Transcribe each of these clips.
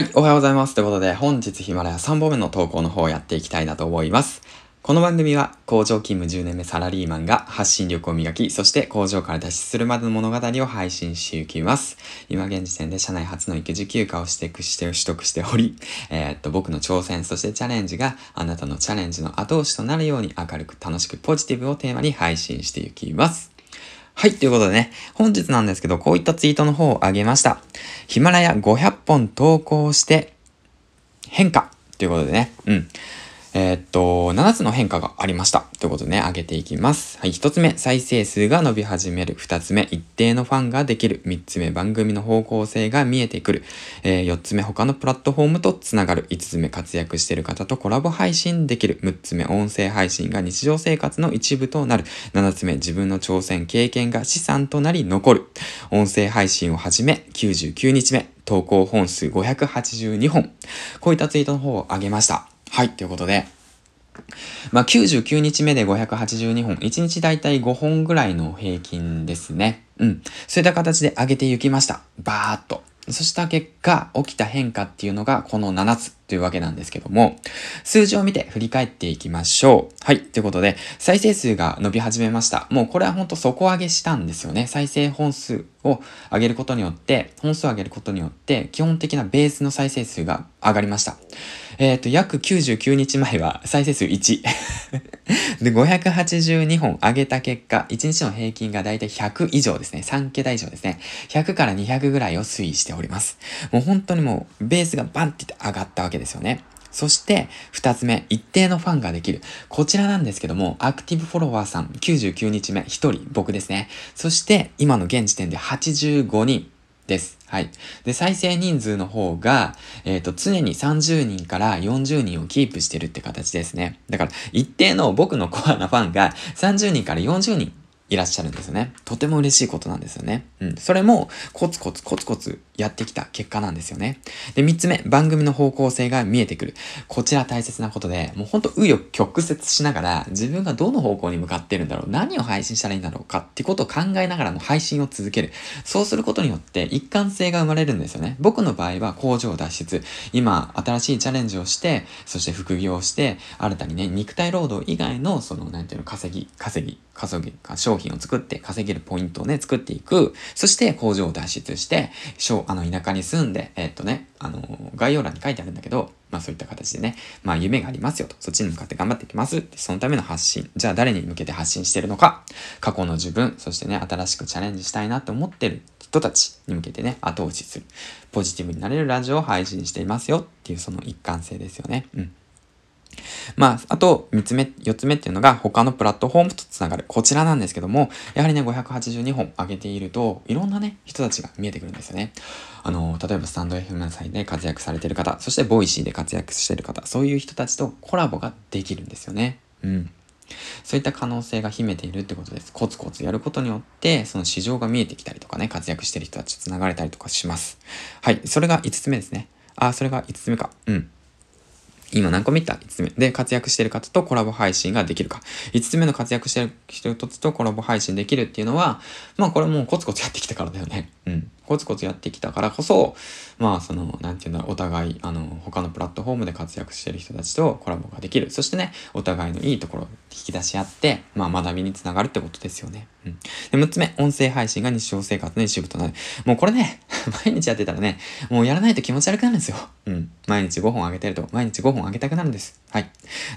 はい、おはようございます。ということで、本日ヒマラヤ3本目の投稿の方をやっていきたいなと思います。この番組は工場勤務10年目サラリーマンが発信力を磨き、そして工場から脱出するまでの物語を配信していきます。今現時点で社内初の育児休暇をしてして取得しており、えー、っと、僕の挑戦、そしてチャレンジがあなたのチャレンジの後押しとなるように明るく楽しくポジティブをテーマに配信していきます。はい、ということでね、本日なんですけど、こういったツイートの方をあげました。ヒマラヤ500本投稿して変化ということでね、うん。えー、っと、7つの変化がありました。ということでね、上げていきます。はい、1つ目、再生数が伸び始める。2つ目、一定のファンができる。3つ目、番組の方向性が見えてくる。えー、4つ目、他のプラットフォームとつながる。5つ目、活躍している方とコラボ配信できる。6つ目、音声配信が日常生活の一部となる。7つ目、自分の挑戦、経験が資産となり残る。音声配信をはじめ、99日目、投稿本数582本。こういったツイートの方を上げました。はい、ということで、まあ、99日目で582本、1日だいたい5本ぐらいの平均ですね。うん。そういった形で上げていきました。バーっと。そした結果、起きた変化っていうのがこの7つというわけなんですけども、数字を見て振り返っていきましょう。はい。ということで、再生数が伸び始めました。もうこれはほんと底上げしたんですよね。再生本数を上げることによって、本数を上げることによって、基本的なベースの再生数が上がりました。えっ、ー、と、約99日前は再生数1。で、582本上げた結果、1日の平均がだいたい100以上ですね。3桁以上ですね。100から200ぐらいを推移しております。もう本当にもう、ベースがバンって上がったわけですよね。そして、二つ目、一定のファンができる。こちらなんですけども、アクティブフォロワーさん、99日目、一人、僕ですね。そして、今の現時点で85人です。はい。で、再生人数の方が、えっ、ー、と、常に30人から40人をキープしてるって形ですね。だから、一定の僕のコアなファンが30人から40人いらっしゃるんですよね。とても嬉しいことなんですよね。うん。それもコツコツコツコツやってきた結果なんですよね。で、三つ目、番組の方向性が見えてくる。こちら大切なことで、もうほんと紆余曲折しながら自分がどの方向に向かってるんだろう、何を配信したらいいんだろうかってことを考えながらの配信を続ける。そうすることによって一貫性が生まれるんですよね。僕の場合は工場脱出。今、新しいチャレンジをして、そして副業をして、新たにね、肉体労働以外の、その、なんていうの、稼ぎ、稼ぎ、稼ぎ、商品を作って稼げるポイントをね、作っていく。そして工場を脱出して、あの、田舎に住んで、えー、っとね、あの、概要欄に書いてあるんだけど、まあそういった形でね、まあ夢がありますよと、そっちに向かって頑張っていきますって、そのための発信。じゃあ誰に向けて発信してるのか、過去の自分、そしてね、新しくチャレンジしたいなと思ってる人たちに向けてね、後押しする。ポジティブになれるラジオを配信していますよっていうその一貫性ですよね。うん。まあ、あと、三つ目、四つ目っていうのが他のプラットフォームとつながる。こちらなんですけども、やはりね、582本上げていると、いろんなね、人たちが見えてくるんですよね。あの、例えばスタンド FM サイで活躍されてる方、そしてボイシーで活躍してる方、そういう人たちとコラボができるんですよね。うん。そういった可能性が秘めているってことです。コツコツやることによって、その市場が見えてきたりとかね、活躍してる人たちと繋がれたりとかします。はい。それが5つ目ですね。あ、それが5つ目か。うん。今何個見た ?5 つ目。で、活躍してる方とコラボ配信ができるか。5つ目の活躍してる人とコラボ配信できるっていうのは、まあこれもうコツコツやってきたからだよね。うん。コツコツやってきたからこそ、まあその、なんていうんだろう、お互い、あの、他のプラットフォームで活躍してる人たちとコラボができる。そしてね、お互いのいいところ引き出し合って、まあ学びにつながるってことですよね。うん。で、6つ目、音声配信が日常生活の一部となる。もうこれね、毎日やってたらね、もうやらないと気持ち悪くなるんですよ。うん。毎日5本あげてると、毎日5本あげたくなるんです。はい。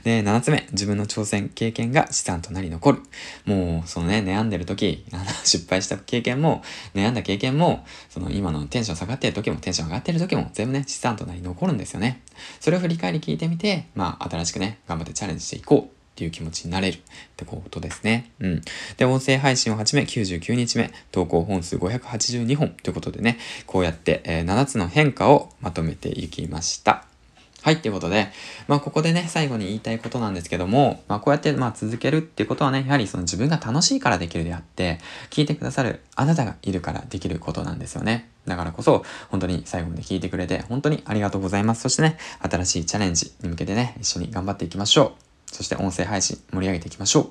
で、7つ目、自分の挑戦、経験が資産となり残る。もう、そのね、悩んでる時、あの、失敗した経験も、悩んだ経験も、その今のテンション下がってる時も、テンション上がってる時も、全部ね、資産となり残るんですよね。それを振り返り聞いてみて、まあ、新しくね、頑張ってチャレンジしていこう。っていう気持ちになれるってことですね。うん。で、音声配信を始め99日目、投稿本数582本ということでね、こうやって、えー、7つの変化をまとめていきました。はい、ということで、まあ、ここでね、最後に言いたいことなんですけども、まあ、こうやって、まあ、続けるっていうことはね、やはりその自分が楽しいからできるであって、聞いてくださるあなたがいるからできることなんですよね。だからこそ、本当に最後まで聞いてくれて、本当にありがとうございます。そしてね、新しいチャレンジに向けてね、一緒に頑張っていきましょう。そして音声配信盛り上げていきましょう。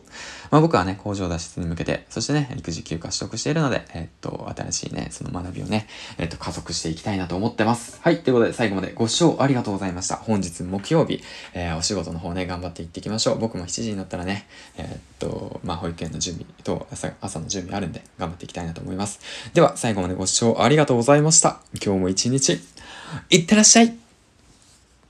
まあ僕はね、工場脱出に向けて、そしてね、育児休暇取得しているので、えっと、新しいね、その学びをね、えっと、加速していきたいなと思ってます。はい、ということで最後までご視聴ありがとうございました。本日木曜日、えー、お仕事の方ね、頑張っていっていきましょう。僕も7時になったらね、えー、っと、まあ保育園の準備と朝朝の準備あるんで、頑張っていきたいなと思います。では、最後までご視聴ありがとうございました。今日も一日、いってらっしゃい